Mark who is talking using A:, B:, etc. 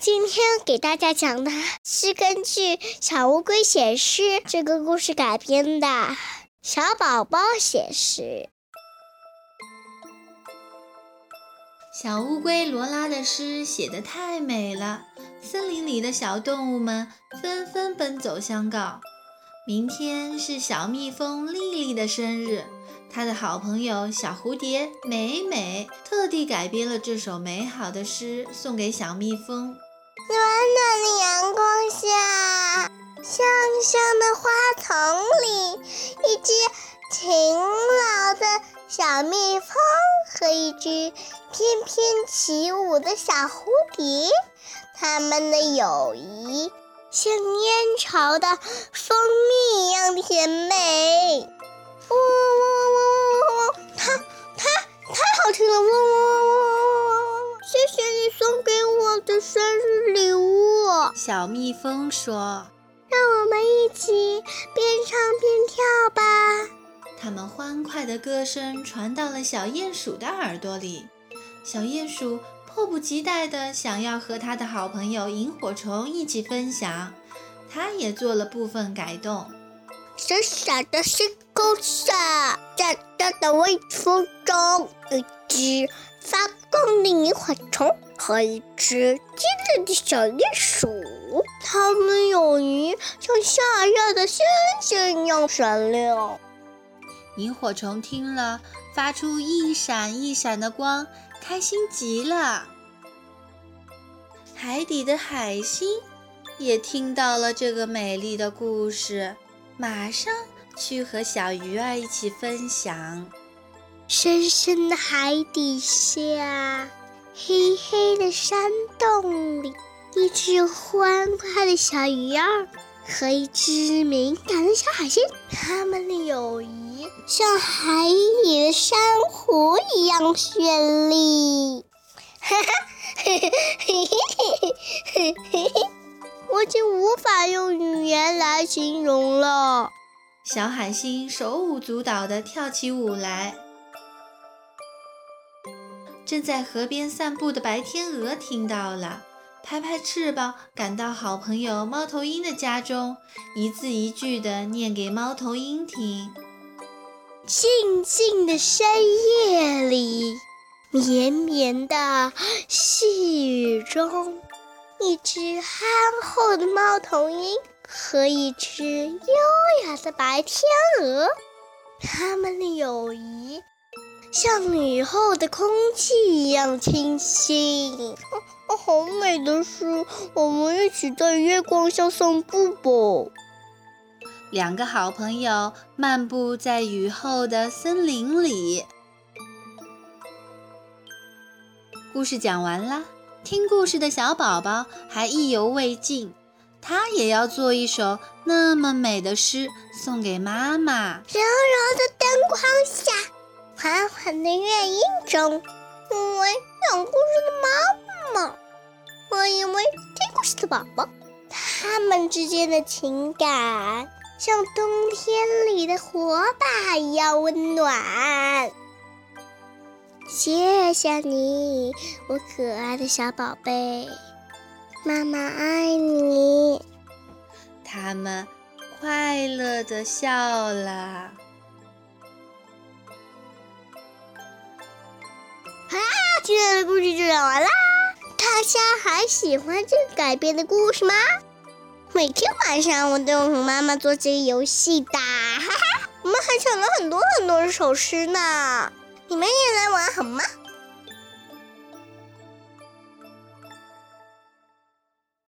A: 今天给大家讲的是根据《小乌龟写诗》这个故事改编的。小宝宝写诗。
B: 小乌龟罗拉的诗写得太美了，森林里的小动物们纷纷奔走相告。明天是小蜜蜂丽丽的生日，她的好朋友小蝴蝶美美特地改编了这首美好的诗，送给小蜜蜂。
A: 暖暖的阳光下，香香的花丛里，一只勤劳的小蜜蜂和一只。翩翩起舞的小蝴蝶，它们的友谊像燕巢的蜂蜜一样甜美。呜呜呜呜呜！它它太好听了！呜呜呜呜！谢谢你送给我的生日礼物。
B: 小蜜蜂说：“
A: 让我们一起边唱边跳吧。”
B: 他们欢快的歌声传到了小鼹鼠的耳朵里。小鼹鼠迫不及待地想要和他的好朋友萤火虫一起分享，他也做了部分改动。
A: 小小的星空下，大大的微风中，一只发光的萤火虫和一只机灵的小鼹鼠，它们友谊像夏夜的星星一样闪亮。
B: 萤火虫听了，发出一闪一闪的光。开心极了，海底的海星也听到了这个美丽的故事，马上去和小鱼儿一起分享。
A: 深深的海底下，黑黑的山洞里，一只欢快的小鱼儿和一只敏感的小海星，他们的友谊。像海里的珊瑚一样绚丽，哈哈，嘿嘿嘿嘿嘿嘿嘿，我已经无法用语言来形容了。
B: 小海星手舞足蹈地跳起舞来。正在河边散步的白天鹅听到了，拍拍翅膀赶到好朋友猫头鹰的家中，一字一句地念给猫头鹰听。
A: 静静的深夜里，绵绵的细雨中，一只憨厚的猫头鹰和一只优雅的白天鹅，他们的友谊像雨后的空气一样清新。哦，好美的诗，我们一起在月光下散步吧。
B: 两个好朋友漫步在雨后的森林里。故事讲完了，听故事的小宝宝还意犹未尽，他也要做一首那么美的诗送给妈妈。
A: 柔柔的灯光下，缓缓的乐音中，我为讲故事的妈妈，我以为听故事的宝宝，他们之间的情感。像冬天里的火把一样温暖。谢谢你，我可爱的小宝贝，妈妈爱你。
B: 他们快乐的笑了。
A: 今天的故事就讲完啦。大家还喜欢这个改编的故事吗？每天晚上我都有和妈妈做这个游戏的，哈哈，我们还抢了很多很多首诗呢，你们也来玩好吗？